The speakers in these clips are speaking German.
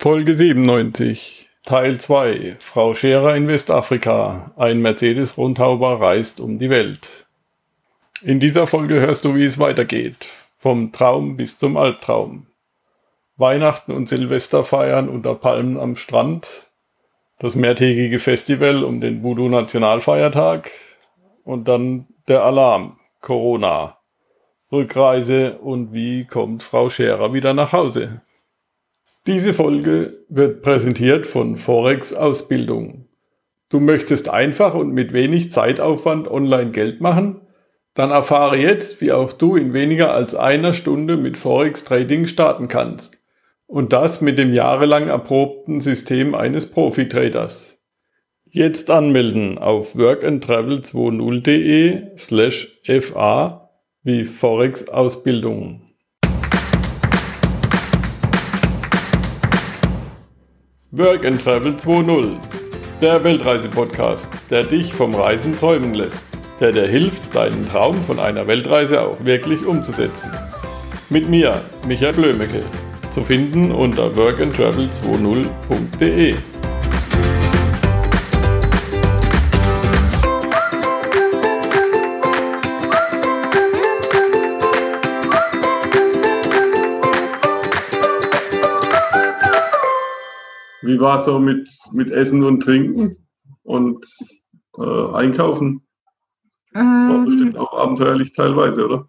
Folge 97, Teil 2. Frau Scherer in Westafrika. Ein Mercedes-Rundhauber reist um die Welt. In dieser Folge hörst du, wie es weitergeht. Vom Traum bis zum Albtraum. Weihnachten und Silvester feiern unter Palmen am Strand. Das mehrtägige Festival um den Voodoo-Nationalfeiertag. Und dann der Alarm. Corona. Rückreise und wie kommt Frau Scherer wieder nach Hause? Diese Folge wird präsentiert von Forex Ausbildung. Du möchtest einfach und mit wenig Zeitaufwand online Geld machen? Dann erfahre jetzt, wie auch du in weniger als einer Stunde mit Forex Trading starten kannst. Und das mit dem jahrelang erprobten System eines Profi-Traders. Jetzt anmelden auf workandtravel20.de slash fa wie Forex Ausbildung. Work and Travel 2.0, der Weltreise-Podcast, der dich vom Reisen träumen lässt, der dir hilft, deinen Traum von einer Weltreise auch wirklich umzusetzen. Mit mir, Michael Blömecke, zu finden unter workandtravel20.de. Wie war es so mit, mit Essen und Trinken und äh, Einkaufen? Ähm, war bestimmt auch abenteuerlich teilweise, oder?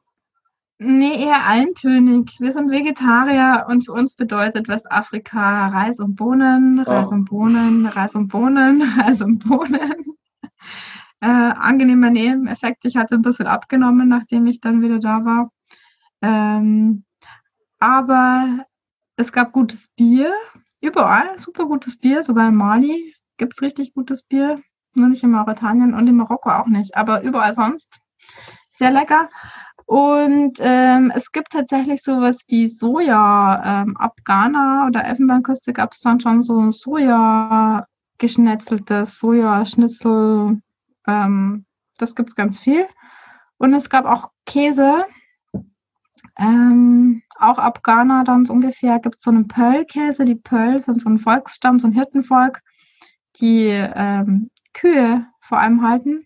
Nee, eher eintönig. Wir sind Vegetarier und für uns bedeutet Westafrika Reis und Bohnen, ah. Reis und Bohnen, Reis und Bohnen, Reis und Bohnen. Äh, angenehmer Nebeneffekt. Ich hatte ein bisschen abgenommen, nachdem ich dann wieder da war. Ähm, aber es gab gutes Bier. Überall super gutes Bier, sogar in Mali gibt es richtig gutes Bier. Nur nicht in Mauretanien und in Marokko auch nicht, aber überall sonst. Sehr lecker. Und ähm, es gibt tatsächlich sowas wie Soja. Ähm, ab Ghana oder Elfenbeinküste gab es dann schon so Soja geschnetzeltes Sojaschnitzel. Ähm, das gibt es ganz viel. Und es gab auch Käse. Ähm, auch ab Ghana dann so ungefähr gibt es so einen Pöll-Käse. Die Pöll sind so ein Volksstamm, so ein Hirtenvolk, die ähm, Kühe vor allem halten.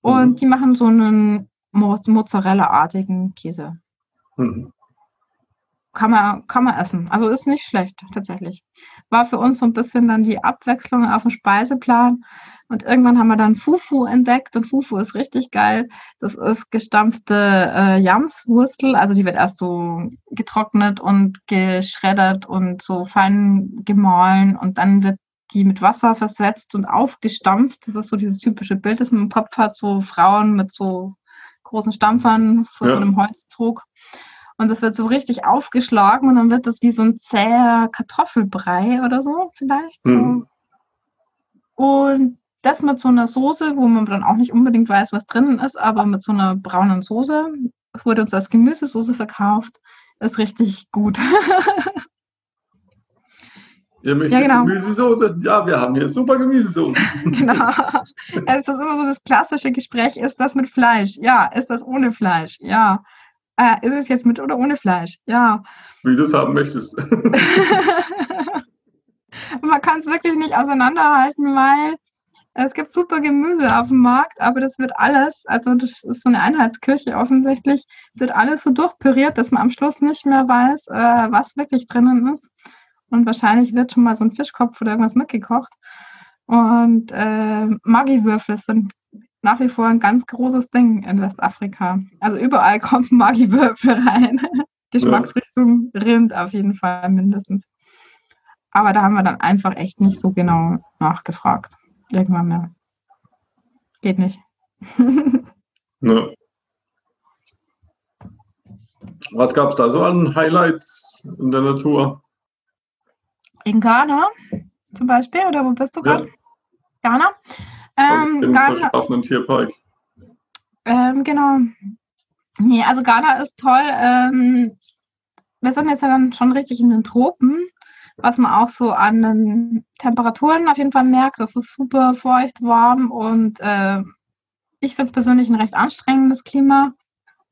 Und mhm. die machen so einen Mozzarella-artigen Käse. Mhm. Kann man, kann man essen. Also ist nicht schlecht, tatsächlich. War für uns so ein bisschen dann die Abwechslung auf dem Speiseplan. Und irgendwann haben wir dann Fufu entdeckt und Fufu ist richtig geil. Das ist gestampfte äh, Jamswurstel, also die wird erst so getrocknet und geschreddert und so fein gemahlen und dann wird die mit Wasser versetzt und aufgestampft. Das ist so dieses typische Bild, das man im Kopf hat, so Frauen mit so großen Stampfern vor ja. so einem Holztrog. Und das wird so richtig aufgeschlagen und dann wird das wie so ein zäher Kartoffelbrei oder so vielleicht. Mhm. So. Und das mit so einer Soße, wo man dann auch nicht unbedingt weiß, was drinnen ist, aber mit so einer braunen Soße. Es wurde uns als Gemüsesoße verkauft. Ist richtig gut. Ihr möchtet ja, genau. Gemüsesoße? Ja, wir haben hier super Gemüsesoße. genau. Es ist immer so das klassische Gespräch, ist das mit Fleisch? Ja. Ist das ohne Fleisch? Ja. Äh, ist es jetzt mit oder ohne Fleisch? Ja. Wie du es haben möchtest. man kann es wirklich nicht auseinanderhalten, weil es gibt super Gemüse auf dem Markt, aber das wird alles, also das ist so eine Einheitskirche offensichtlich, es wird alles so durchpüriert, dass man am Schluss nicht mehr weiß, äh, was wirklich drinnen ist. Und wahrscheinlich wird schon mal so ein Fischkopf oder irgendwas mitgekocht. Und äh, Magiwürfel sind nach wie vor ein ganz großes Ding in Westafrika. Also überall kommt Magiwürfel rein. Geschmacksrichtung Rind auf jeden Fall mindestens. Aber da haben wir dann einfach echt nicht so genau nachgefragt irgendwann mehr. Geht nicht. ja. Was gab es da so an Highlights in der Natur? In Ghana zum Beispiel, oder wo bist du gerade? Ja. Ghana? Ähm, Im Ghana, Tierpark. Ähm, genau. Nee, also Ghana ist toll. Ähm, wir sind jetzt ja dann schon richtig in den Tropen was man auch so an den Temperaturen auf jeden Fall merkt. Das ist super feucht, warm und äh, ich finde es persönlich ein recht anstrengendes Klima.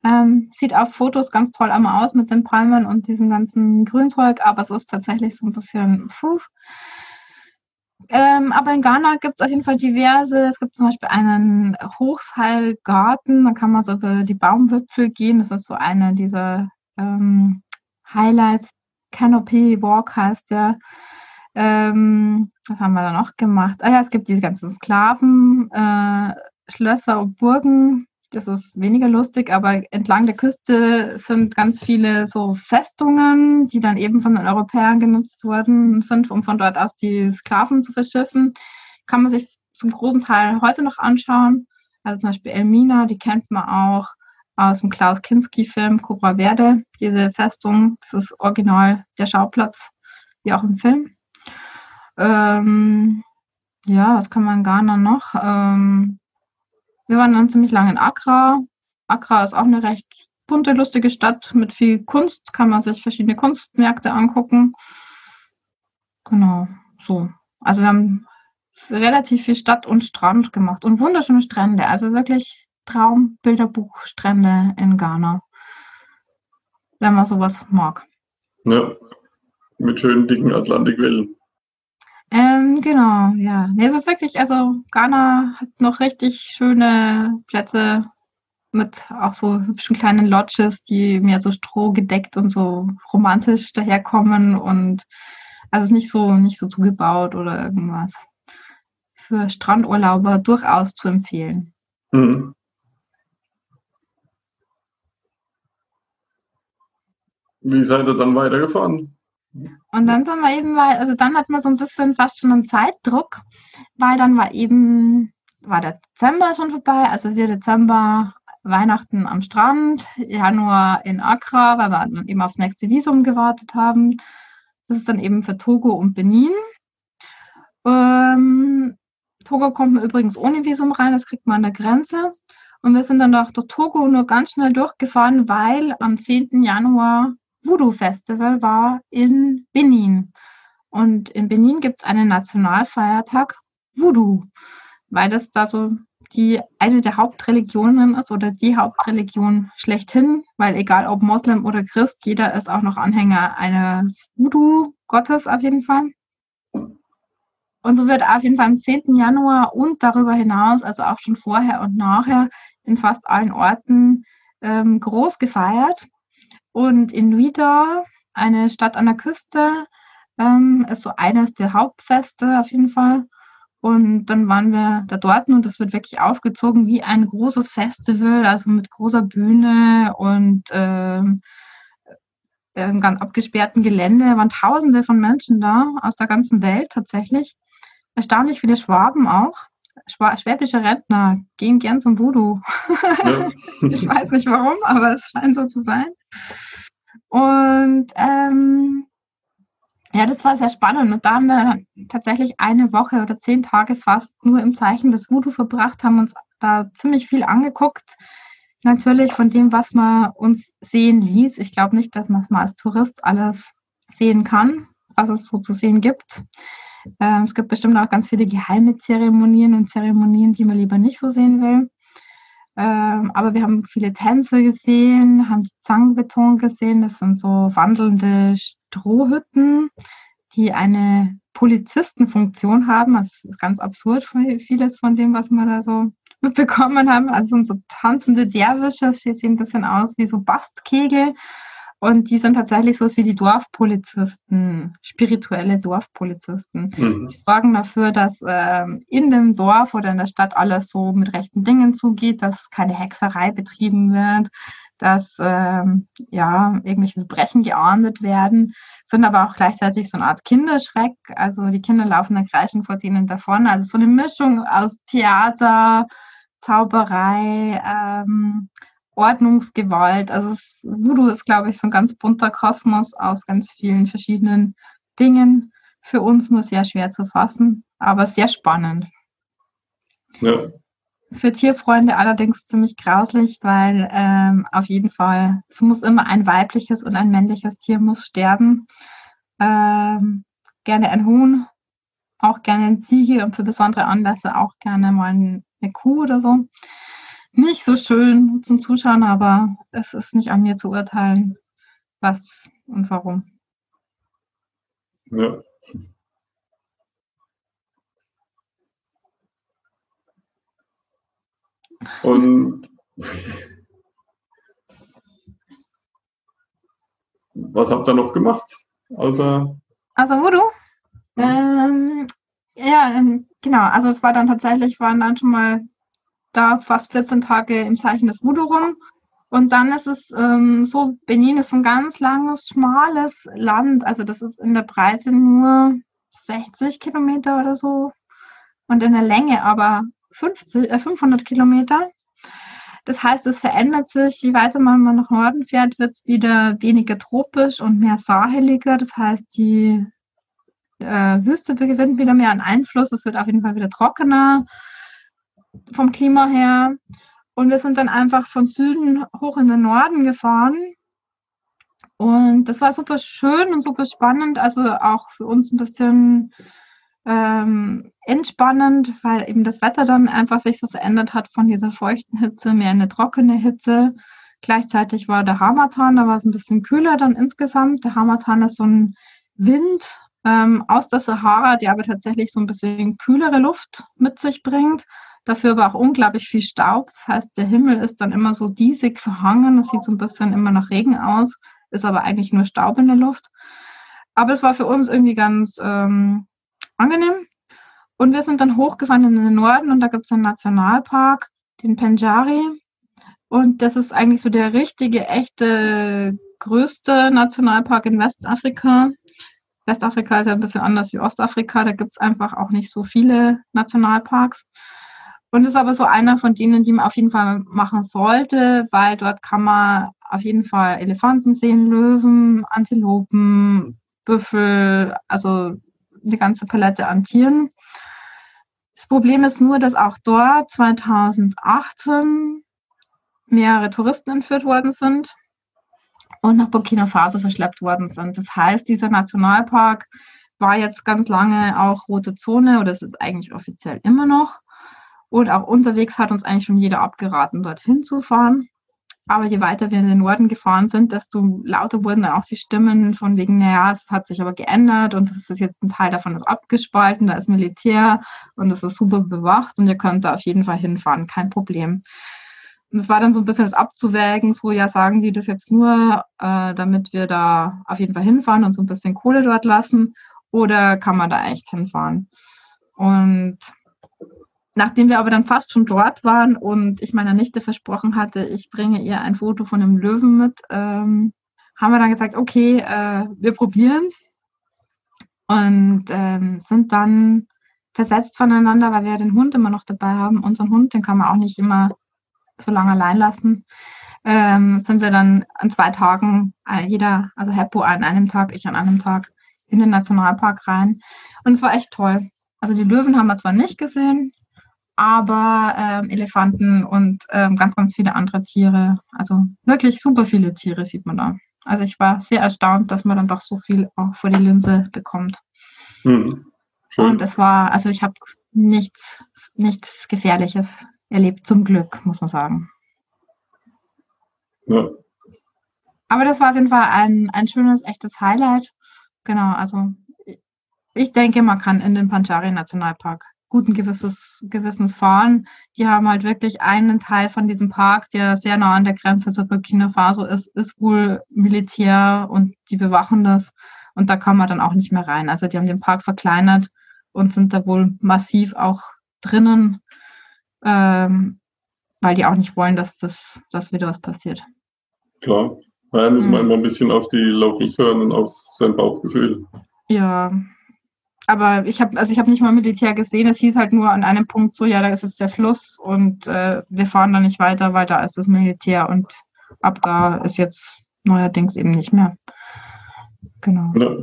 Ähm, sieht auf Fotos ganz toll einmal aus mit den Palmen und diesem ganzen Grünzeug, aber es ist tatsächlich so ein bisschen puh. Ähm, aber in Ghana gibt es auf jeden Fall diverse. Es gibt zum Beispiel einen Hochseilgarten, da kann man so über die Baumwipfel gehen. Das ist so eine dieser ähm, Highlights. Canopy Walk heißt der. Ähm, was haben wir da noch gemacht? Ah ja, es gibt diese ganzen Sklaven, äh, Schlösser und Burgen. Das ist weniger lustig, aber entlang der Küste sind ganz viele so Festungen, die dann eben von den Europäern genutzt worden sind, um von dort aus die Sklaven zu verschiffen. Kann man sich zum großen Teil heute noch anschauen. Also zum Beispiel Elmina, die kennt man auch aus dem Klaus Kinski-Film Cobra Verde. Diese Festung, das ist original der Schauplatz, wie auch im Film. Ähm, ja, was kann man in Ghana noch? Ähm, wir waren dann ziemlich lange in Accra. Accra ist auch eine recht bunte, lustige Stadt mit viel Kunst. Kann man sich verschiedene Kunstmärkte angucken. Genau, so. Also wir haben relativ viel Stadt und Strand gemacht und wunderschöne Strände. Also wirklich Traumbilderbuchstrände in Ghana. Wenn man sowas mag. Ja, mit schönen dicken Atlantikwellen. Ähm, genau, ja. Nee, es ist wirklich, also Ghana hat noch richtig schöne Plätze mit auch so hübschen kleinen Lodges, die mehr so strohgedeckt und so romantisch daherkommen und also nicht so nicht so zugebaut oder irgendwas. Für Strandurlauber durchaus zu empfehlen. Mhm. Wie seid ihr dann weitergefahren? Und dann sind wir eben, weil, also dann hat man so ein bisschen fast schon einen Zeitdruck, weil dann war eben, war der Dezember schon vorbei, also wir Dezember Weihnachten am Strand, Januar in Accra, weil wir dann eben aufs nächste Visum gewartet haben. Das ist dann eben für Togo und Benin. Ähm, Togo kommt man übrigens ohne Visum rein, das kriegt man an der Grenze. Und wir sind dann durch Togo nur ganz schnell durchgefahren, weil am 10. Januar Voodoo Festival war in Benin. Und in Benin gibt es einen Nationalfeiertag Voodoo, weil das da so die eine der Hauptreligionen ist oder die Hauptreligion schlechthin, weil egal ob Moslem oder Christ, jeder ist auch noch Anhänger eines Voodoo-Gottes auf jeden Fall. Und so wird auf jeden Fall am 10. Januar und darüber hinaus, also auch schon vorher und nachher, in fast allen Orten ähm, groß gefeiert. Und in Nuida, eine Stadt an der Küste, ähm, ist so eines der Hauptfeste auf jeden Fall. Und dann waren wir da dort und das wird wirklich aufgezogen wie ein großes Festival, also mit großer Bühne und ähm, einem ganz abgesperrten Gelände. Da waren tausende von Menschen da aus der ganzen Welt tatsächlich. Erstaunlich viele Schwaben auch. Schwäbische Rentner gehen gern zum Voodoo. Ja. ich weiß nicht warum, aber es scheint so zu sein. Und ähm, ja, das war sehr spannend. Und da haben wir tatsächlich eine Woche oder zehn Tage fast nur im Zeichen des Voodoo verbracht, haben uns da ziemlich viel angeguckt. Natürlich von dem, was man uns sehen ließ. Ich glaube nicht, dass man es mal als Tourist alles sehen kann, was es so zu sehen gibt. Ähm, es gibt bestimmt auch ganz viele geheime Zeremonien und Zeremonien, die man lieber nicht so sehen will. Ähm, aber wir haben viele Tänze gesehen, haben Zangbeton gesehen. Das sind so wandelnde Strohhütten, die eine Polizistenfunktion haben. Das ist ganz absurd, vieles von dem, was wir da so mitbekommen haben. Also sind so tanzende Derwische, das sieht ein bisschen aus wie so Bastkegel. Und die sind tatsächlich so wie die Dorfpolizisten, spirituelle Dorfpolizisten. Mhm. Die sorgen dafür, dass ähm, in dem Dorf oder in der Stadt alles so mit rechten Dingen zugeht, dass keine Hexerei betrieben wird, dass ähm, ja irgendwelche Verbrechen geahndet werden, sind aber auch gleichzeitig so eine Art Kinderschreck. Also die Kinder laufen dann kreischend vor denen davon. Also so eine Mischung aus Theater, Zauberei, ähm, Ordnungsgewalt. Also es, Voodoo ist, glaube ich, so ein ganz bunter Kosmos aus ganz vielen verschiedenen Dingen. Für uns nur sehr schwer zu fassen, aber sehr spannend. Ja. Für Tierfreunde allerdings ziemlich grauslich, weil ähm, auf jeden Fall, es muss immer ein weibliches und ein männliches Tier muss sterben. Ähm, gerne ein Huhn, auch gerne ein Ziege und für besondere Anlässe auch gerne mal eine Kuh oder so. Nicht so schön zum Zuschauen, aber es ist nicht an mir zu urteilen, was und warum. Ja. Und was habt ihr noch gemacht? Außer also Voodoo? Ja. Ähm, ja, ähm, genau. Also es war dann tatsächlich, waren dann schon mal da fast 14 Tage im Zeichen des Voodoo rum. Und dann ist es ähm, so, Benin ist so ein ganz langes, schmales Land. Also das ist in der Breite nur 60 Kilometer oder so und in der Länge aber 50, äh, 500 Kilometer. Das heißt, es verändert sich, je weiter man nach Norden fährt, wird es wieder weniger tropisch und mehr saheliger. Das heißt, die äh, Wüste gewinnt wieder mehr an Einfluss. Es wird auf jeden Fall wieder trockener vom Klima her. Und wir sind dann einfach von Süden hoch in den Norden gefahren. Und das war super schön und super spannend. Also auch für uns ein bisschen ähm, entspannend, weil eben das Wetter dann einfach sich so verändert hat von dieser feuchten Hitze mehr in eine trockene Hitze. Gleichzeitig war der Hamatan, da war es ein bisschen kühler dann insgesamt. Der Hamatan ist so ein Wind ähm, aus der Sahara, der aber tatsächlich so ein bisschen kühlere Luft mit sich bringt. Dafür aber auch unglaublich viel Staub. Das heißt, der Himmel ist dann immer so diesig verhangen. Das sieht so ein bisschen immer nach Regen aus, ist aber eigentlich nur Staub in der Luft. Aber es war für uns irgendwie ganz ähm, angenehm. Und wir sind dann hochgefahren in den Norden und da gibt es einen Nationalpark, den Penjari. Und das ist eigentlich so der richtige, echte, größte Nationalpark in Westafrika. Westafrika ist ja ein bisschen anders wie Ostafrika. Da gibt es einfach auch nicht so viele Nationalparks. Und ist aber so einer von denen, die man auf jeden Fall machen sollte, weil dort kann man auf jeden Fall Elefanten sehen, Löwen, Antilopen, Büffel, also eine ganze Palette an Tieren. Das Problem ist nur, dass auch dort 2018 mehrere Touristen entführt worden sind und nach Burkina Faso verschleppt worden sind. Das heißt, dieser Nationalpark war jetzt ganz lange auch rote Zone oder es ist eigentlich offiziell immer noch. Und auch unterwegs hat uns eigentlich schon jeder abgeraten, dorthin zu fahren. Aber je weiter wir in den Norden gefahren sind, desto lauter wurden dann auch die Stimmen von wegen, naja, es hat sich aber geändert und es ist jetzt ein Teil davon ist abgespalten, da ist Militär und es ist super bewacht und ihr könnt da auf jeden Fall hinfahren, kein Problem. Und es war dann so ein bisschen das abzuwägen, so ja, sagen die das jetzt nur, äh, damit wir da auf jeden Fall hinfahren und so ein bisschen Kohle dort lassen oder kann man da echt hinfahren? Und Nachdem wir aber dann fast schon dort waren und ich meiner Nichte versprochen hatte, ich bringe ihr ein Foto von einem Löwen mit, ähm, haben wir dann gesagt, okay, äh, wir probieren es. Und ähm, sind dann versetzt voneinander, weil wir den Hund immer noch dabei haben. Unseren Hund, den kann man auch nicht immer so lange allein lassen. Ähm, sind wir dann an zwei Tagen, äh, jeder, also Heppo an einem Tag, ich an einem Tag, in den Nationalpark rein. Und es war echt toll. Also die Löwen haben wir zwar nicht gesehen, aber ähm, Elefanten und ähm, ganz, ganz viele andere Tiere. Also wirklich super viele Tiere sieht man da. Also ich war sehr erstaunt, dass man dann doch so viel auch vor die Linse bekommt. Mhm. Und es war, also ich habe nichts, nichts Gefährliches erlebt, zum Glück, muss man sagen. Ja. Aber das war auf jeden Fall ein, ein schönes, echtes Highlight. Genau, also ich denke, man kann in den Panchari Nationalpark guten Gewisses, Gewissens fahren. Die haben halt wirklich einen Teil von diesem Park, der sehr nah an der Grenze zu Burkina Faso ist, ist wohl Militär und die bewachen das. Und da kann man dann auch nicht mehr rein. Also die haben den Park verkleinert und sind da wohl massiv auch drinnen, ähm, weil die auch nicht wollen, dass das dass wieder was passiert. Klar. Da muss man immer ein bisschen auf die Locals hören und auf sein Bauchgefühl. Ja, aber ich habe also ich habe nicht mal Militär gesehen. Es hieß halt nur an einem Punkt so, ja, da ist jetzt der Fluss und äh, wir fahren da nicht weiter, weil da ist das Militär und ab da ist jetzt neuerdings eben nicht mehr. Genau. Ja.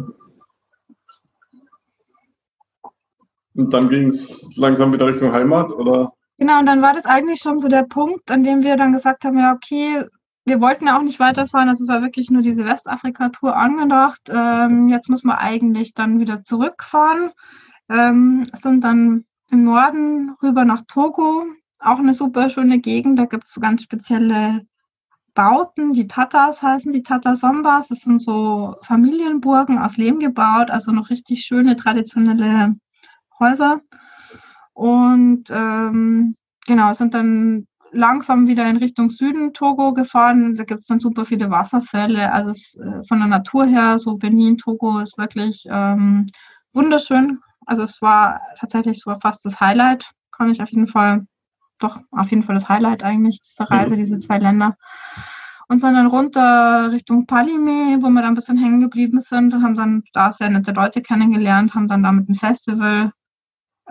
Und dann ging es langsam wieder Richtung Heimat, oder? Genau, und dann war das eigentlich schon so der Punkt, an dem wir dann gesagt haben, ja, okay, wir wollten ja auch nicht weiterfahren, also es war wirklich nur diese Westafrika-Tour angedacht. Ähm, jetzt muss man eigentlich dann wieder zurückfahren. Ähm, sind dann im Norden rüber nach Togo. auch eine super schöne Gegend. Da gibt es so ganz spezielle Bauten, die Tatas heißen, die Tata Sombas. Das sind so Familienburgen aus Lehm gebaut, also noch richtig schöne traditionelle Häuser. Und ähm, genau, sind dann langsam wieder in Richtung Süden Togo gefahren. Da gibt es dann super viele Wasserfälle. Also es, äh, von der Natur her, so Benin, Togo ist wirklich ähm, wunderschön. Also es war tatsächlich so fast das Highlight. Kann ich auf jeden Fall, doch auf jeden Fall das Highlight eigentlich dieser Reise, mhm. diese zwei Länder. Und sind dann runter Richtung Palime, wo wir dann ein bisschen hängen geblieben sind und haben dann da sehr nette Leute kennengelernt, haben dann da mit einem Festival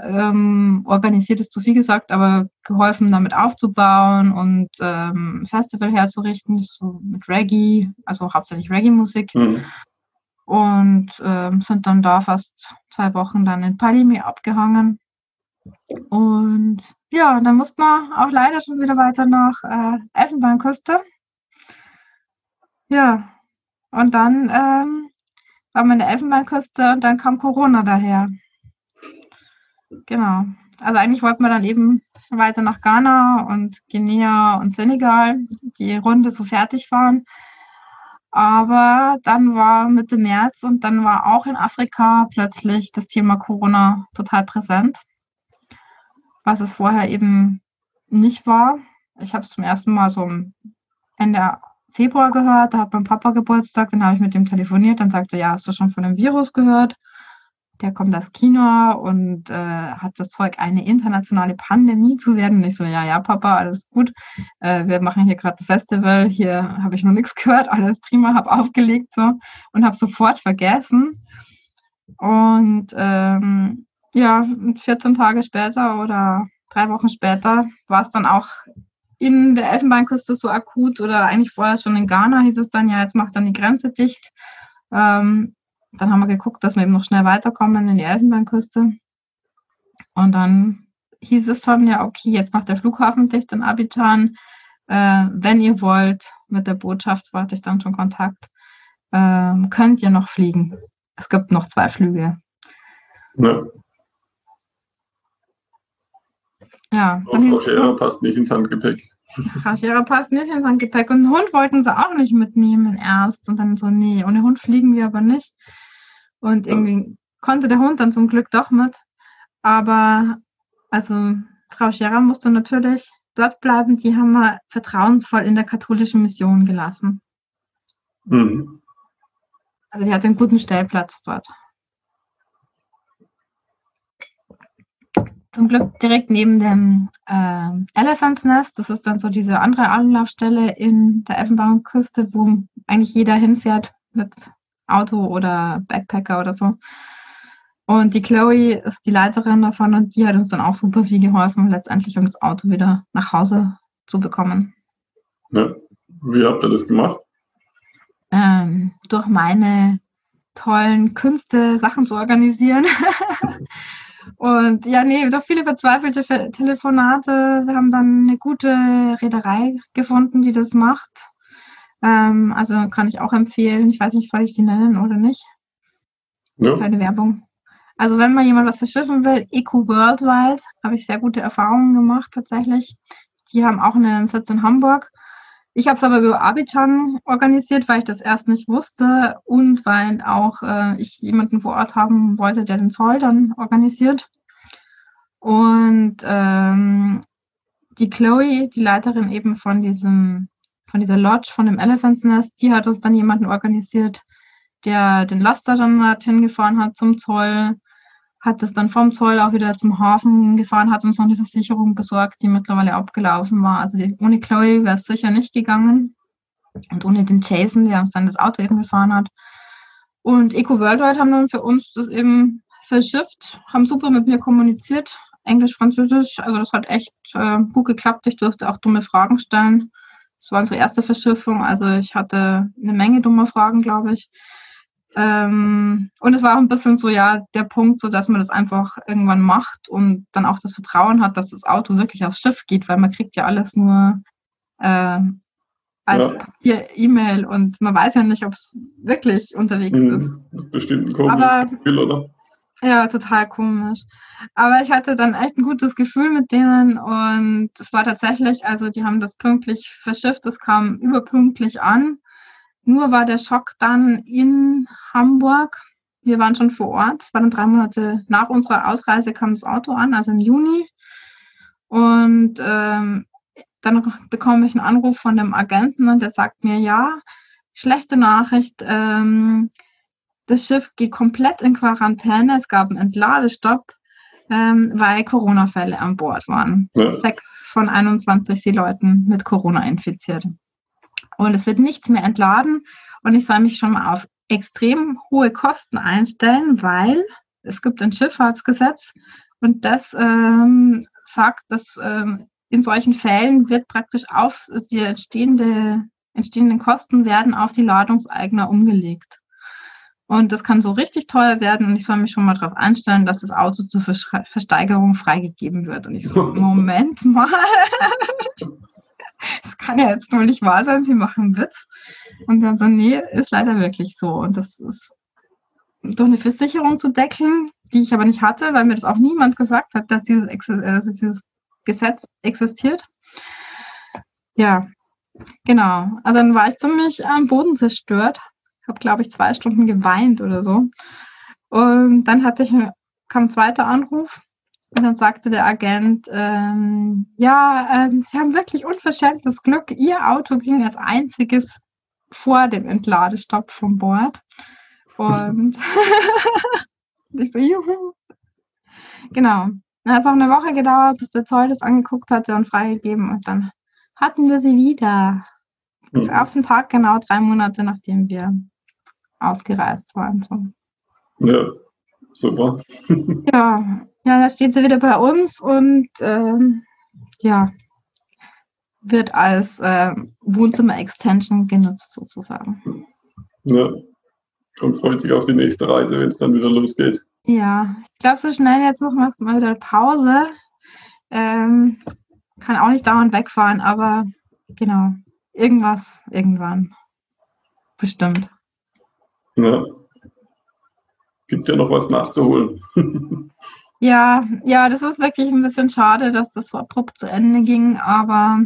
ähm, organisiert ist zu viel gesagt, aber geholfen, damit aufzubauen und ähm, Festival herzurichten, so mit Reggae, also hauptsächlich Reggae-Musik. Mhm. Und ähm, sind dann da fast zwei Wochen dann in Palimi abgehangen. Und ja, dann muss man auch leider schon wieder weiter nach äh, Elfenbeinküste. Ja, und dann ähm, war man in der Elfenbeinküste und dann kam Corona daher. Genau. Also eigentlich wollten wir dann eben weiter nach Ghana und Guinea und Senegal die Runde so fertig fahren. Aber dann war Mitte März und dann war auch in Afrika plötzlich das Thema Corona total präsent, was es vorher eben nicht war. Ich habe es zum ersten Mal so Ende Februar gehört, da hat mein Papa Geburtstag, dann habe ich mit ihm telefoniert, dann sagte er, ja, hast du schon von dem Virus gehört? Der kommt aus China und äh, hat das Zeug, eine internationale Pandemie zu werden. Und ich so, ja, ja, Papa, alles gut. Äh, wir machen hier gerade ein Festival, hier habe ich noch nichts gehört, alles prima, habe aufgelegt so und habe sofort vergessen. Und ähm, ja, 14 Tage später oder drei Wochen später war es dann auch in der Elfenbeinküste so akut oder eigentlich vorher schon in Ghana hieß es dann, ja, jetzt macht dann die Grenze dicht. Ähm, dann haben wir geguckt, dass wir eben noch schnell weiterkommen in die Elfenbeinküste. Und dann hieß es schon, ja, okay, jetzt macht der Flughafen dicht in Abidjan. Äh, wenn ihr wollt, mit der Botschaft warte ich dann schon Kontakt, äh, könnt ihr noch fliegen. Es gibt noch zwei Flüge. Ja. Ja. Dann Auch passt nicht ins Handgepäck. Raschera passt nicht ins Handgepäck. Und einen Hund wollten sie auch nicht mitnehmen erst. Und dann so, nee, ohne Hund fliegen wir aber nicht. Und irgendwie konnte der Hund dann zum Glück doch mit. Aber also Frau Scherer musste natürlich dort bleiben. Die haben wir vertrauensvoll in der katholischen Mission gelassen. Mhm. Also die hatte einen guten Stellplatz dort. Zum Glück direkt neben dem äh, Elephants Nest. Das ist dann so diese andere Anlaufstelle in der Elfenbeinküste, wo eigentlich jeder hinfährt mit Auto oder Backpacker oder so. Und die Chloe ist die Leiterin davon und die hat uns dann auch super viel geholfen, letztendlich um das Auto wieder nach Hause zu bekommen. Ja. Wie habt ihr das gemacht? Ähm, durch meine tollen Künste, Sachen zu organisieren. und ja, nee, doch viele verzweifelte Telefonate. Wir haben dann eine gute Reederei gefunden, die das macht. Ähm, also kann ich auch empfehlen. Ich weiß nicht, soll ich die nennen oder nicht? Ja. Keine Werbung. Also wenn mal jemand was verschiffen will, Eco Worldwide, habe ich sehr gute Erfahrungen gemacht tatsächlich. Die haben auch einen Sitz in Hamburg. Ich habe es aber über Abidjan organisiert, weil ich das erst nicht wusste und weil auch äh, ich jemanden vor Ort haben wollte, der den Zoll dann organisiert. Und ähm, die Chloe, die Leiterin eben von diesem von dieser Lodge, von dem Elephant's Nest, die hat uns dann jemanden organisiert, der den Laster dann dorthin gefahren hat zum Zoll, hat das dann vom Zoll auch wieder zum Hafen gefahren, hat uns noch eine Versicherung besorgt, die mittlerweile abgelaufen war. Also ohne Chloe wäre es sicher nicht gegangen. Und ohne den Jason, der uns dann das Auto eben gefahren hat. Und Eco Worldwide haben dann für uns das eben verschifft, haben super mit mir kommuniziert, Englisch, Französisch. Also das hat echt äh, gut geklappt. Ich durfte auch dumme Fragen stellen. Das war unsere erste Verschiffung. Also ich hatte eine Menge dumme Fragen, glaube ich. Ähm, und es war auch ein bisschen so, ja, der Punkt, so dass man das einfach irgendwann macht und dann auch das Vertrauen hat, dass das Auto wirklich aufs Schiff geht, weil man kriegt ja alles nur äh, als ja. Papier, E-Mail und man weiß ja nicht, ob es wirklich unterwegs mhm. ist. Das ist bestimmt ein komisches Aber, Gefühl, oder? Ja, total komisch. Aber ich hatte dann echt ein gutes Gefühl mit denen und es war tatsächlich, also die haben das pünktlich verschifft, es kam überpünktlich an. Nur war der Schock dann in Hamburg. Wir waren schon vor Ort. Es war dann drei Monate nach unserer Ausreise kam das Auto an, also im Juni. Und ähm, dann bekomme ich einen Anruf von dem Agenten und der sagt mir, ja, schlechte Nachricht, ähm, das Schiff geht komplett in Quarantäne. Es gab einen Entladestopp, ähm, weil Corona-Fälle an Bord waren. Ja. Sechs von 21 Seeleuten mit Corona infiziert. Und es wird nichts mehr entladen. Und ich soll mich schon mal auf extrem hohe Kosten einstellen, weil es gibt ein Schifffahrtsgesetz und das ähm, sagt, dass ähm, in solchen Fällen wird praktisch auf die entstehende, entstehenden Kosten werden auf die Ladungseigner umgelegt. Und das kann so richtig teuer werden und ich soll mich schon mal darauf einstellen, dass das Auto zur Versteigerung freigegeben wird. Und ich so, Moment mal. das kann ja jetzt nur nicht wahr sein, sie machen Witz. Und dann so, nee, ist leider wirklich so. Und das ist durch eine Versicherung zu deckeln, die ich aber nicht hatte, weil mir das auch niemand gesagt hat, dass dieses, äh, dieses Gesetz existiert. Ja, genau. Also dann war ich ziemlich am Boden zerstört, habe, glaube ich, zwei Stunden geweint oder so. Und dann hatte ich, kam ein zweiter Anruf und dann sagte der Agent, ähm, ja, ähm, Sie haben wirklich unverschämtes Glück. Ihr Auto ging als einziges vor dem Entladestopp vom Bord. Und ich so, juhu. Genau. Dann hat es auch eine Woche gedauert, bis der Zoll das angeguckt hatte und freigegeben. Und dann hatten wir sie wieder. Mhm. Auf den Tag genau drei Monate, nachdem wir ausgereist waren. So. Ja, super. ja, ja, da steht sie wieder bei uns und ähm, ja, wird als äh, Wohnzimmer-Extension genutzt sozusagen. Ja, und freut sich auf die nächste Reise, wenn es dann wieder losgeht. Ja, ich glaube, so schnell jetzt noch mal wieder Pause. Ähm, kann auch nicht dauernd wegfahren, aber genau, irgendwas, irgendwann. Bestimmt. Ja. Gibt ja noch was nachzuholen. ja, ja, das ist wirklich ein bisschen schade, dass das so abrupt zu Ende ging, aber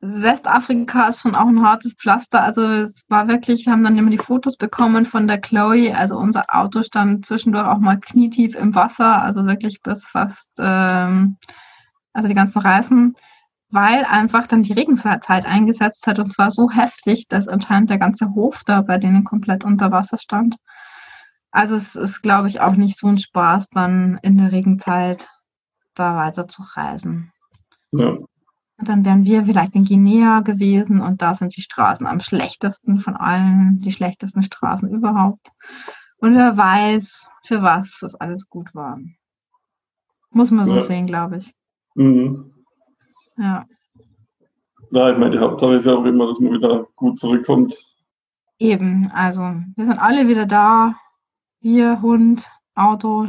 Westafrika ist schon auch ein hartes Pflaster. Also es war wirklich, wir haben dann immer die Fotos bekommen von der Chloe. Also unser Auto stand zwischendurch auch mal knietief im Wasser, also wirklich bis fast, ähm, also die ganzen Reifen weil einfach dann die Regenzeit eingesetzt hat und zwar so heftig, dass anscheinend der ganze Hof da bei denen komplett unter Wasser stand. Also es ist, glaube ich, auch nicht so ein Spaß, dann in der Regenzeit da weiter zu reisen. Ja. Und dann wären wir vielleicht in Guinea gewesen und da sind die Straßen am schlechtesten von allen, die schlechtesten Straßen überhaupt. Und wer weiß, für was das alles gut war. Muss man so ja. sehen, glaube ich. Mhm. Ja. Ja, ich meine, die Hauptsache ist ja auch immer, dass man wieder gut zurückkommt. Eben, also wir sind alle wieder da. Wir, Hund, Auto,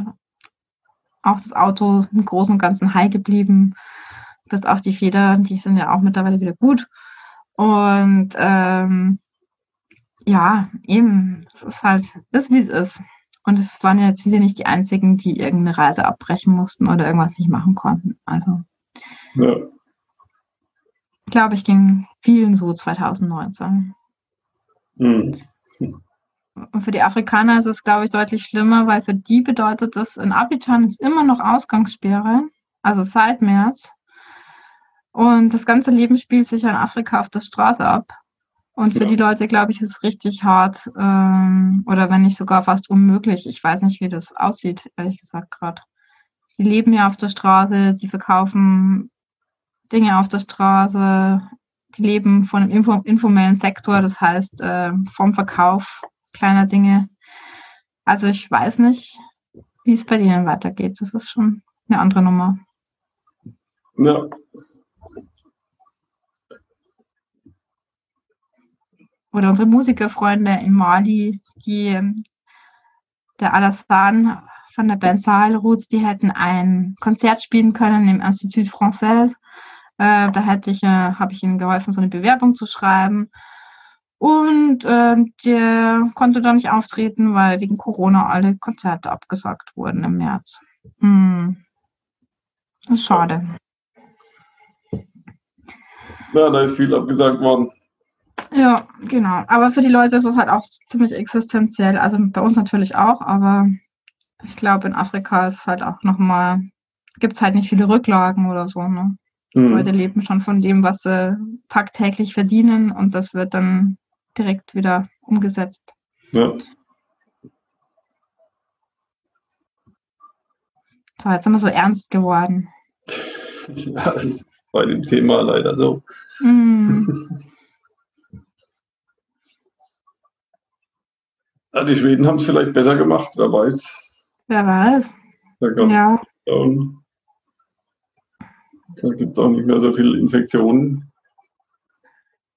auch das Auto im Großen und Ganzen heil geblieben. Bis auf die Federn, die sind ja auch mittlerweile wieder gut. Und ähm, ja, eben, es ist halt, ist wie es ist. Und es waren ja jetzt wir nicht die einzigen, die irgendeine Reise abbrechen mussten oder irgendwas nicht machen konnten. Also. Ja glaube ich, ging vielen so 2019. Mhm. Und für die Afrikaner ist es, glaube ich, deutlich schlimmer, weil für die bedeutet das, in Abidjan ist immer noch Ausgangssperre, also seit März. Und das ganze Leben spielt sich in Afrika auf der Straße ab. Und für ja. die Leute, glaube ich, ist es richtig hart ähm, oder wenn nicht sogar fast unmöglich. Ich weiß nicht, wie das aussieht, ehrlich gesagt, gerade. Die leben ja auf der Straße, die verkaufen Dinge auf der Straße, die leben von einem Info informellen Sektor, das heißt äh, vom Verkauf kleiner Dinge. Also ich weiß nicht, wie es bei denen weitergeht. Das ist schon eine andere Nummer. Ja. Oder unsere Musikerfreunde in Mali, die ähm, der Alassane von der Band Sahel Roots, die hätten ein Konzert spielen können im Institut Français äh, da hätte ich, äh, habe ich ihnen geholfen, so eine Bewerbung zu schreiben. Und äh, der konnte da nicht auftreten, weil wegen Corona alle Konzerte abgesagt wurden im März. Hm. Das ist schade. Ja, da ist viel abgesagt worden. Ja, genau. Aber für die Leute ist es halt auch ziemlich existenziell. Also bei uns natürlich auch, aber ich glaube, in Afrika ist halt auch nochmal, gibt es halt nicht viele Rücklagen oder so. Ne? Mhm. Leute leben schon von dem, was sie tagtäglich verdienen und das wird dann direkt wieder umgesetzt. Ja. So, jetzt sind wir so ernst geworden. Ja, das ist bei dem Thema leider so. Mm. ja, die Schweden haben es vielleicht besser gemacht, wer weiß. Wer weiß. Da ja. Da gibt es auch nicht mehr so viele Infektionen.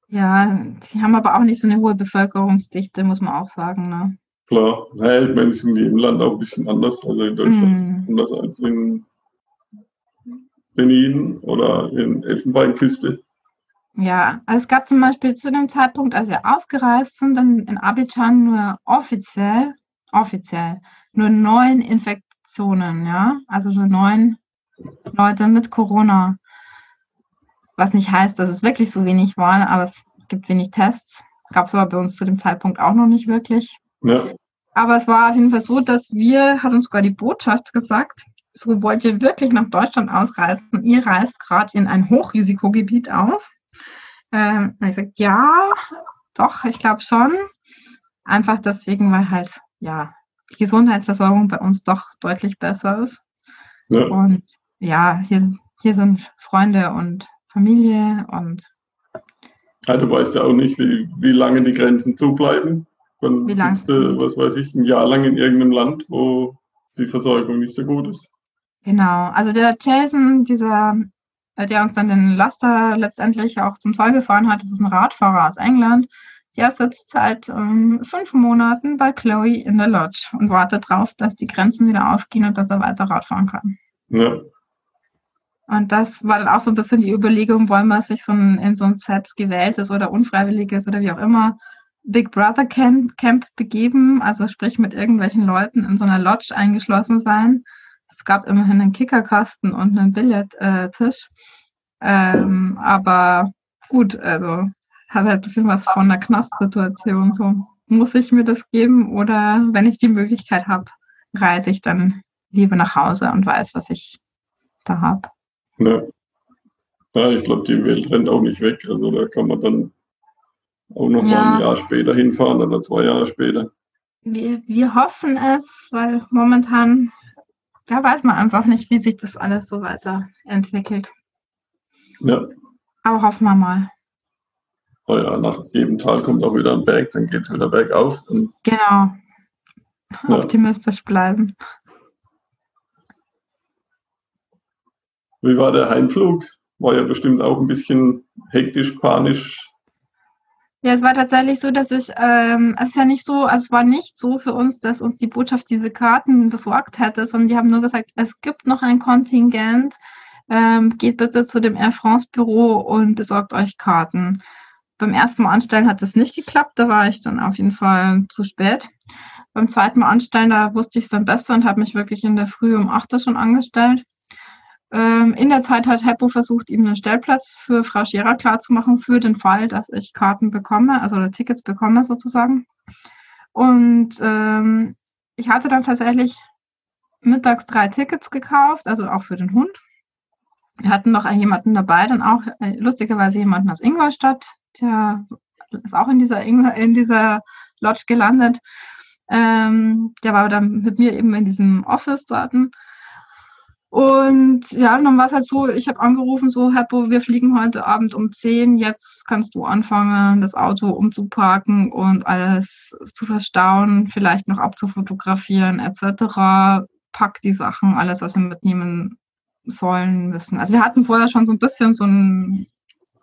Ja, die haben aber auch nicht so eine hohe Bevölkerungsdichte, muss man auch sagen. Ne? Klar, naja, ich meine, in jedem Land auch ein bisschen anders. Also in Deutschland mm. anders als in Benin oder in Elfenbeinküste. Ja, also es gab zum Beispiel zu dem Zeitpunkt, als wir ausgereist sind, dann in Abidjan nur offiziell, offiziell, nur neun Infektionen, ja, also nur neun Leute mit Corona. Was nicht heißt, dass es wirklich so wenig waren, aber es gibt wenig Tests. Gab es aber bei uns zu dem Zeitpunkt auch noch nicht wirklich. Ja. Aber es war auf jeden Fall so, dass wir, hat uns sogar die Botschaft gesagt, so wollt ihr wirklich nach Deutschland ausreisen? Ihr reist gerade in ein Hochrisikogebiet aus. Ähm, ich gesagt, ja, doch, ich glaube schon. Einfach deswegen, weil halt, ja, die Gesundheitsversorgung bei uns doch deutlich besser ist. Ja. Und ja, hier, hier sind Freunde und Familie und. Ja, du weißt ja auch nicht, wie, wie lange die Grenzen zubleiben. Dann wie lange? Du, was weiß ich, ein Jahr lang in irgendeinem Land, wo die Versorgung nicht so gut ist. Genau, also der Jason, dieser, der uns dann den Laster letztendlich auch zum Zoll gefahren hat, das ist ein Radfahrer aus England. Der sitzt seit ähm, fünf Monaten bei Chloe in der Lodge und wartet darauf, dass die Grenzen wieder aufgehen und dass er weiter Radfahren kann. Ja. Und das war dann auch so ein bisschen die Überlegung, wollen wir sich so ein, in so ein selbstgewähltes oder unfreiwilliges oder wie auch immer Big Brother Camp, Camp begeben, also sprich mit irgendwelchen Leuten in so einer Lodge eingeschlossen sein. Es gab immerhin einen Kickerkasten und einen Billardtisch. Ähm, aber gut, also hat halt ein bisschen was von einer Knastsituation. So, muss ich mir das geben oder wenn ich die Möglichkeit habe, reise ich dann lieber nach Hause und weiß, was ich da habe. Ja. ja, ich glaube, die Welt rennt auch nicht weg. Also da kann man dann auch noch ja. mal ein Jahr später hinfahren oder zwei Jahre später. Wir, wir hoffen es, weil momentan, da weiß man einfach nicht, wie sich das alles so weiterentwickelt. Ja. Aber hoffen wir mal. Oh ja, nach jedem Tal kommt auch wieder ein Berg, dann geht es wieder bergauf. genau. Ja. Optimistisch bleiben. Wie war der Heimflug? War ja bestimmt auch ein bisschen hektisch, panisch. Ja, es war tatsächlich so, dass ich, ähm, es ist ja nicht so, also es war nicht so für uns, dass uns die Botschaft diese Karten besorgt hätte, sondern die haben nur gesagt, es gibt noch ein Kontingent, ähm, geht bitte zu dem Air France Büro und besorgt euch Karten. Beim ersten Mal anstellen hat das nicht geklappt, da war ich dann auf jeden Fall zu spät. Beim zweiten Mal anstellen, da wusste ich es dann besser und habe mich wirklich in der Früh um 8 Uhr schon angestellt. Ähm, in der Zeit hat Heppo versucht, ihm einen Stellplatz für Frau Scherer klarzumachen, für den Fall, dass ich Karten bekomme, also oder Tickets bekomme sozusagen. Und ähm, ich hatte dann tatsächlich mittags drei Tickets gekauft, also auch für den Hund. Wir hatten noch jemanden dabei, dann auch äh, lustigerweise jemanden aus Ingolstadt, der ist auch in dieser, in dieser Lodge gelandet. Ähm, der war dann mit mir eben in diesem Office dort. Und ja, dann war es halt so, ich habe angerufen, so, Heppo, wir fliegen heute Abend um 10, jetzt kannst du anfangen, das Auto umzuparken und alles zu verstauen, vielleicht noch abzufotografieren, etc. Pack die Sachen, alles, was wir mitnehmen sollen, müssen. Also wir hatten vorher schon so ein bisschen so ein,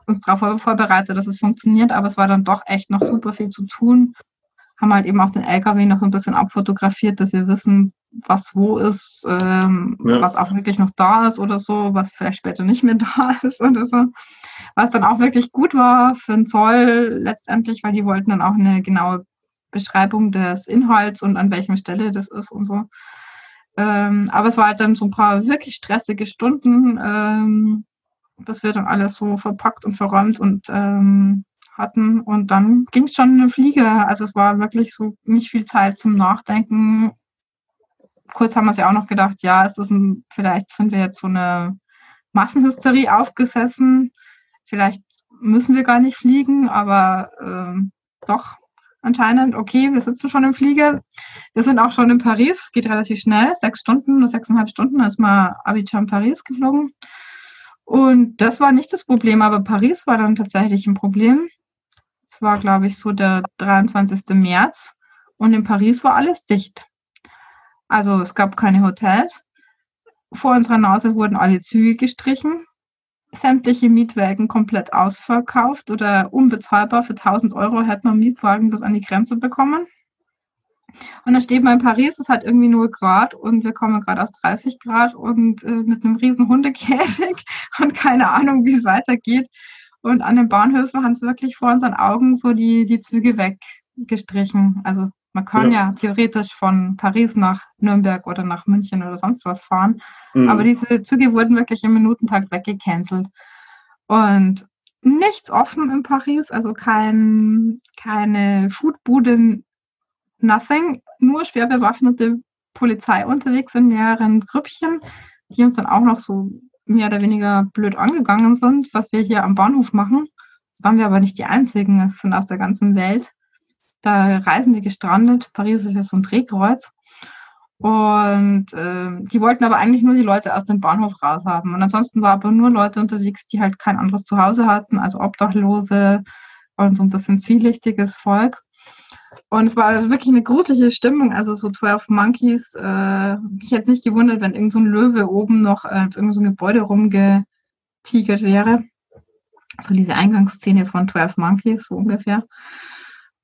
uns darauf vorbereitet, dass es funktioniert, aber es war dann doch echt noch super viel zu tun. Haben halt eben auch den LKW noch so ein bisschen abfotografiert, dass wir wissen, was wo ist, ähm, ja. was auch wirklich noch da ist oder so, was vielleicht später nicht mehr da ist oder so. Was dann auch wirklich gut war für den Zoll letztendlich, weil die wollten dann auch eine genaue Beschreibung des Inhalts und an welcher Stelle das ist und so. Ähm, aber es war halt dann so ein paar wirklich stressige Stunden, ähm, dass wir dann alles so verpackt und verräumt und ähm, hatten. Und dann ging es schon in den Flieger. Also es war wirklich so nicht viel Zeit zum Nachdenken. Kurz haben wir es ja auch noch gedacht, ja, ist das ein, vielleicht sind wir jetzt so eine Massenhysterie aufgesessen. Vielleicht müssen wir gar nicht fliegen, aber äh, doch anscheinend, okay, wir sitzen schon im Flieger. Wir sind auch schon in Paris, geht relativ schnell, sechs Stunden oder sechseinhalb Stunden, ist mal Abidjan Paris geflogen. Und das war nicht das Problem, aber Paris war dann tatsächlich ein Problem. Es war, glaube ich, so der 23. März und in Paris war alles dicht. Also es gab keine Hotels. Vor unserer Nase wurden alle Züge gestrichen sämtliche Mietwagen komplett ausverkauft oder unbezahlbar. Für 1000 Euro hätte man Mietwagen bis an die Grenze bekommen. Und dann steht man in Paris, es hat irgendwie 0 Grad und wir kommen gerade aus 30 Grad und äh, mit einem riesen Hundekäfig und keine Ahnung, wie es weitergeht. Und an den Bahnhöfen haben es wirklich vor unseren Augen so die, die Züge weggestrichen. Also man kann ja. ja. theoretisch von Paris nach Nürnberg oder nach München oder sonst was fahren. Mhm. Aber diese Züge wurden wirklich im Minutentakt weggecancelt. Und nichts offen in Paris, also kein, keine Foodbude, nothing. Nur schwer bewaffnete Polizei unterwegs in mehreren Grüppchen, die uns dann auch noch so mehr oder weniger blöd angegangen sind, was wir hier am Bahnhof machen. Das waren wir aber nicht die einzigen, es sind aus der ganzen Welt da reisen die gestrandet. Paris ist ja so ein Drehkreuz. Und äh, die wollten aber eigentlich nur die Leute aus dem Bahnhof raus haben. Und ansonsten waren aber nur Leute unterwegs, die halt kein anderes Zuhause hatten, also Obdachlose und so ein bisschen zwielichtiges Volk. Und es war wirklich eine gruselige Stimmung. Also so 12 Monkeys. Äh, mich jetzt nicht gewundert, wenn irgend so ein Löwe oben noch äh, irgend so ein Gebäude rumgetigert wäre. So diese Eingangsszene von 12 Monkeys, so ungefähr.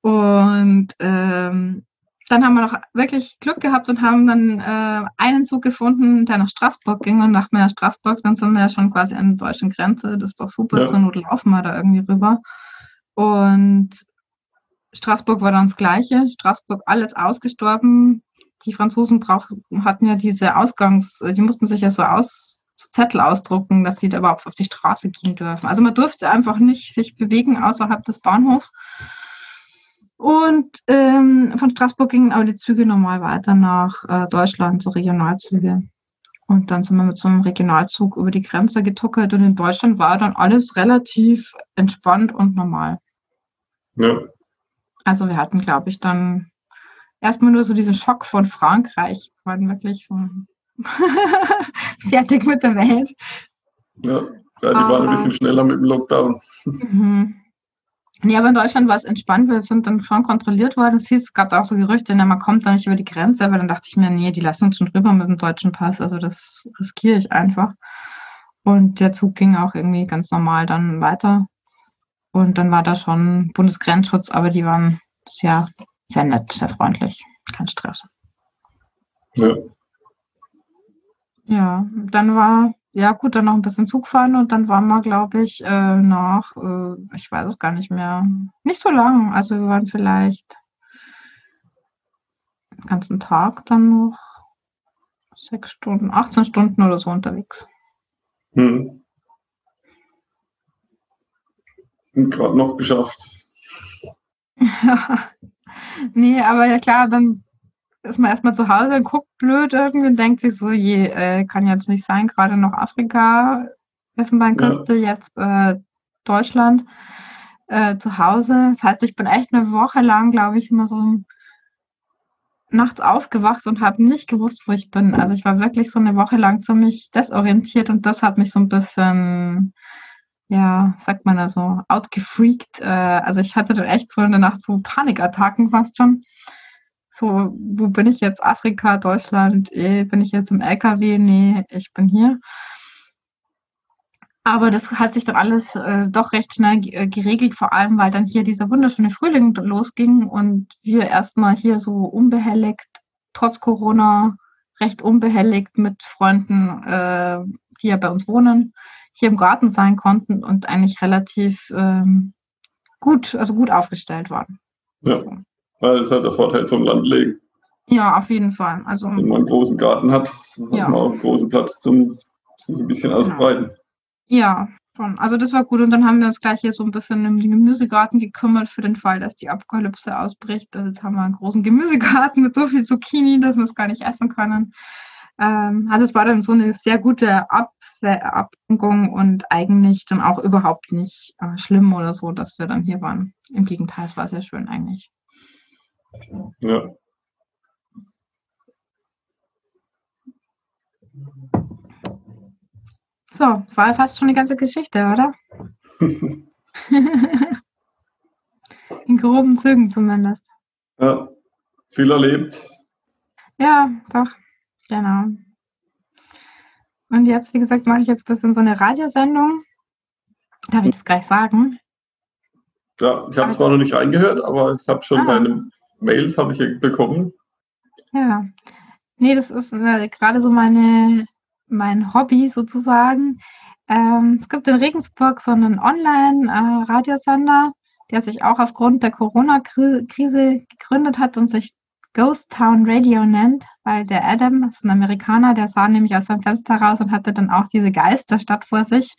Und ähm, dann haben wir noch wirklich Glück gehabt und haben dann äh, einen Zug gefunden, der nach Straßburg ging. Und nach mehr Straßburg, dann sind wir ja schon quasi an der deutschen Grenze. Das ist doch super, ja. zur Not laufen wir da irgendwie rüber. Und Straßburg war dann das Gleiche. Straßburg alles ausgestorben. Die Franzosen brauch, hatten ja diese Ausgangs, die mussten sich ja so aus, so Zettel ausdrucken, dass sie da überhaupt auf die Straße gehen dürfen. Also man durfte einfach nicht sich bewegen außerhalb des Bahnhofs. Und ähm, von Straßburg gingen aber die Züge normal weiter nach äh, Deutschland, so Regionalzüge. Und dann sind wir mit so einem Regionalzug über die Grenze getuckert und in Deutschland war dann alles relativ entspannt und normal. Ja. Also wir hatten, glaube ich, dann erstmal nur so diesen Schock von Frankreich, wir waren wirklich so fertig mit der Welt. Ja, ja die waren ein bisschen schneller mit dem Lockdown. Mhm. Nee, aber in Deutschland war es entspannt, wir sind dann schon kontrolliert worden. Es hieß, es gab auch so Gerüchte, ne, man kommt da nicht über die Grenze, aber dann dachte ich mir, nee, die lassen uns schon drüber mit dem deutschen Pass, also das riskiere ich einfach. Und der Zug ging auch irgendwie ganz normal dann weiter. Und dann war da schon Bundesgrenzschutz, aber die waren sehr, sehr nett, sehr freundlich. Kein Stress. Ja. Ja, dann war ja gut, dann noch ein bisschen Zug fahren und dann waren wir, glaube ich, äh, noch, äh, ich weiß es gar nicht mehr, nicht so lang. Also wir waren vielleicht den ganzen Tag dann noch sechs Stunden, 18 Stunden oder so unterwegs. Hm. Gerade noch geschafft. Nee, aber ja klar, dann ist man erstmal zu Hause und guckt blöd irgendwie und denkt sich so, je, äh, kann jetzt nicht sein, gerade noch Afrika, Elfenbeinküste, ja. jetzt äh, Deutschland äh, zu Hause. Das heißt, ich bin echt eine Woche lang, glaube ich, immer so nachts aufgewacht und habe nicht gewusst, wo ich bin. Also ich war wirklich so eine Woche lang ziemlich desorientiert und das hat mich so ein bisschen, ja, sagt man da so, outgefreakt. Äh, also ich hatte dann echt so in der Nacht so Panikattacken fast schon so, wo bin ich jetzt? Afrika, Deutschland, eh, bin ich jetzt im LKW? Nee, ich bin hier. Aber das hat sich dann alles äh, doch recht schnell äh, geregelt, vor allem weil dann hier dieser wunderschöne Frühling losging und wir erstmal hier so unbehelligt, trotz Corona, recht unbehelligt mit Freunden, äh, die ja bei uns wohnen, hier im Garten sein konnten und eigentlich relativ ähm, gut, also gut aufgestellt waren. Ja, so. Weil das ist halt der Vorteil vom Landlegen. Ja, auf jeden Fall. Also, Wenn man einen großen Garten hat, hat ja. man auch einen großen Platz zum sich ein bisschen ausbreiten. Ja, schon. Also das war gut. Und dann haben wir uns gleich hier so ein bisschen um den Gemüsegarten gekümmert für den Fall, dass die Apokalypse ausbricht. Also jetzt haben wir einen großen Gemüsegarten mit so viel Zucchini, dass wir es gar nicht essen können. Ähm, also es war dann so eine sehr gute Ab Ablenkung und eigentlich dann auch überhaupt nicht äh, schlimm oder so, dass wir dann hier waren. Im Gegenteil, es war sehr schön eigentlich. Ja. So, war fast schon die ganze Geschichte, oder? In groben Zügen zumindest. Ja, viel erlebt. Ja, doch, genau. Und jetzt, wie gesagt, mache ich jetzt ein bisschen so eine Radiosendung. Darf ich das gleich sagen? Ja, ich habe zwar noch nicht reingehört, aber ich habe schon ah. deine Mails habe ich bekommen. Ja. Nee, das ist äh, gerade so meine mein Hobby sozusagen. Ähm, es gibt in Regensburg so einen Online-Radiosender, äh, der sich auch aufgrund der Corona-Krise gegründet hat und sich Ghost Town Radio nennt, weil der Adam, das ist ein Amerikaner, der sah nämlich aus seinem Fenster raus und hatte dann auch diese Geisterstadt vor sich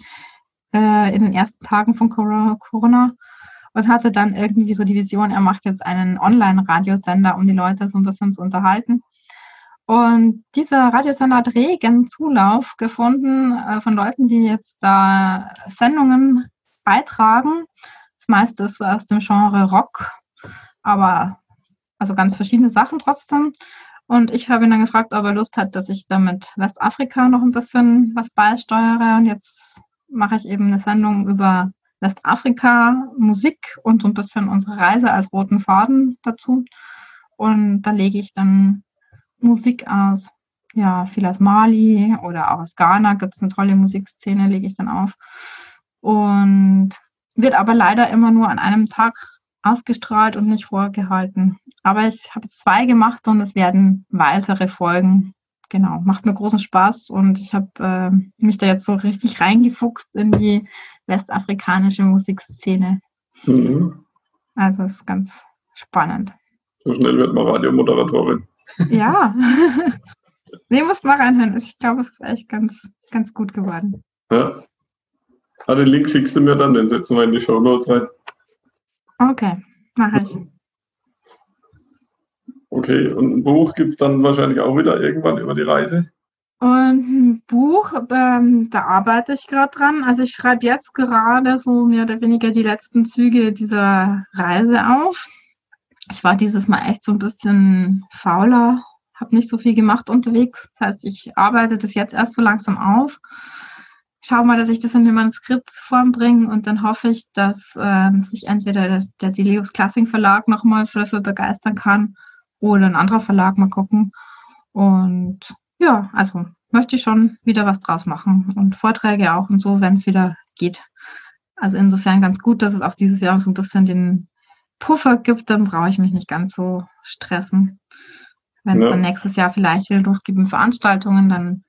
äh, in den ersten Tagen von Corona und hatte dann irgendwie so die Vision, er macht jetzt einen Online-Radiosender, um die Leute so ein bisschen zu unterhalten. Und dieser Radiosender hat regen Zulauf gefunden äh, von Leuten, die jetzt da Sendungen beitragen. Das meiste ist so aus dem Genre Rock, aber also ganz verschiedene Sachen trotzdem. Und ich habe ihn dann gefragt, ob er Lust hat, dass ich da mit Westafrika noch ein bisschen was beisteuere. Und jetzt mache ich eben eine Sendung über Westafrika, Musik und so ein bisschen unsere Reise als roten Faden dazu. Und da lege ich dann Musik aus, ja, viel aus Mali oder auch aus Ghana gibt es eine tolle Musikszene, lege ich dann auf. Und wird aber leider immer nur an einem Tag ausgestrahlt und nicht vorgehalten. Aber ich habe zwei gemacht und es werden weitere Folgen. Genau, macht mir großen Spaß und ich habe äh, mich da jetzt so richtig reingefuchst in die westafrikanische Musikszene. Mhm. Also es ist ganz spannend. So schnell wird man Radiomoderatorin. Ja. nee, muss mal reinhören. Ich glaube, es ist echt ganz, ganz gut geworden. Ja. Ah, den Link schickst du mir dann, den setzen wir in die Show Notes rein. Okay, mache ich. Okay, und ein Buch gibt es dann wahrscheinlich auch wieder irgendwann über die Reise? Und ein Buch, ähm, da arbeite ich gerade dran. Also ich schreibe jetzt gerade so mehr oder weniger die letzten Züge dieser Reise auf ich war dieses Mal echt so ein bisschen fauler, habe nicht so viel gemacht unterwegs. Das heißt, ich arbeite das jetzt erst so langsam auf. Schau mal, dass ich das in die Manuskriptform bringe und dann hoffe ich, dass äh, sich entweder der, der Delius Classing Verlag nochmal dafür begeistern kann oder ein anderer Verlag mal gucken. Und ja, also möchte ich schon wieder was draus machen und Vorträge auch und so, wenn es wieder geht. Also insofern ganz gut, dass es auch dieses Jahr so ein bisschen den Puffer gibt, dann brauche ich mich nicht ganz so stressen. Wenn es ja. dann nächstes Jahr vielleicht wieder losgeht mit Veranstaltungen, dann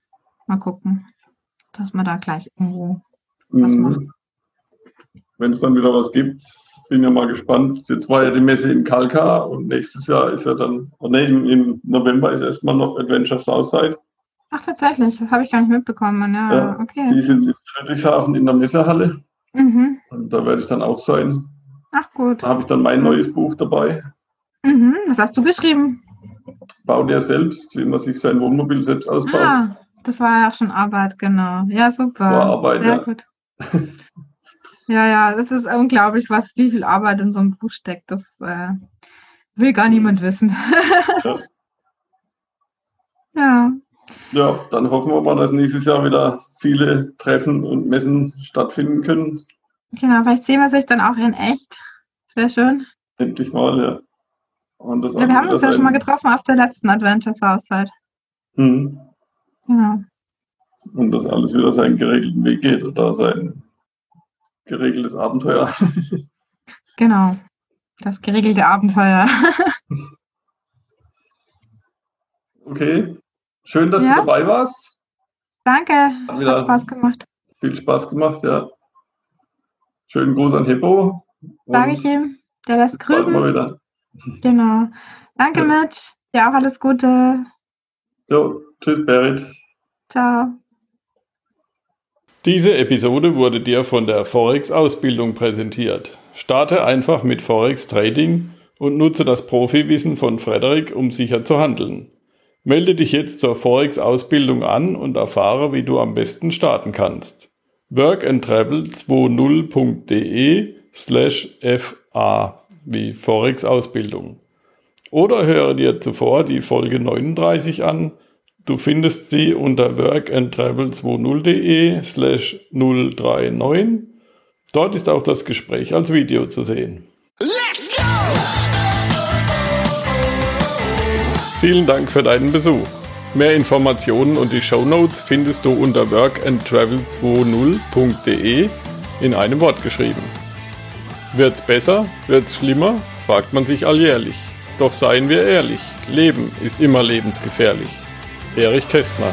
mal gucken, dass man da gleich irgendwo was mhm. macht. Wenn es dann wieder was gibt, bin ja mal gespannt. Jetzt war ja die Messe in Kalka und nächstes Jahr ist ja dann, oh nee, im, November ist erstmal noch Adventure Southside. Ach, tatsächlich, das habe ich gar nicht mitbekommen. Ja, ja okay. Die sind in Friedrichshafen in der Messehalle. Mhm. Und da werde ich dann auch sein. Ach gut. Da habe ich dann mein neues Buch dabei. Mhm, was hast du geschrieben? Bau dir selbst, wie man sich sein Wohnmobil selbst ausbaut. Ah, das war ja auch schon Arbeit, genau. Ja, super. War Arbeit, ja. ja. Gut. ja, ja, das ist unglaublich, was, wie viel Arbeit in so einem Buch steckt. Das äh, will gar niemand wissen. ja. ja. Ja, dann hoffen wir mal, dass nächstes Jahr wieder viele Treffen und Messen stattfinden können. Genau, vielleicht sehen wir sich dann auch in echt. Das wäre schön. Endlich mal, ja. ja wir haben uns ja schon mal getroffen auf der letzten Adventure Southside. Mhm. Genau. Und dass alles wieder seinen geregelten Weg geht oder sein geregeltes Abenteuer. genau, das geregelte Abenteuer. okay, schön, dass ja. du dabei warst. Danke, hat, hat Spaß gemacht. viel Spaß gemacht, ja. Schönen Gruß an Hippo. Sag ich ihm. Der lässt grüßen. Mal wieder. Genau. Danke, ja. Mitch. Ja, auch alles Gute. Jo, tschüss, Berit. Ciao. Diese Episode wurde dir von der Forex-Ausbildung präsentiert. Starte einfach mit Forex Trading und nutze das Profiwissen von Frederik, um sicher zu handeln. Melde dich jetzt zur Forex-Ausbildung an und erfahre, wie du am besten starten kannst. workandtravel20.de slash fa wie Forex-Ausbildung. Oder höre dir zuvor die Folge 39 an. Du findest sie unter workandtravel20.de slash 039. Dort ist auch das Gespräch als Video zu sehen. Let's go! Vielen Dank für deinen Besuch. Mehr Informationen und die Show Notes findest du unter workandtravel20.de in einem Wort geschrieben. Wird's besser? Wird's schlimmer? fragt man sich alljährlich. Doch seien wir ehrlich, Leben ist immer lebensgefährlich. Erich Kästner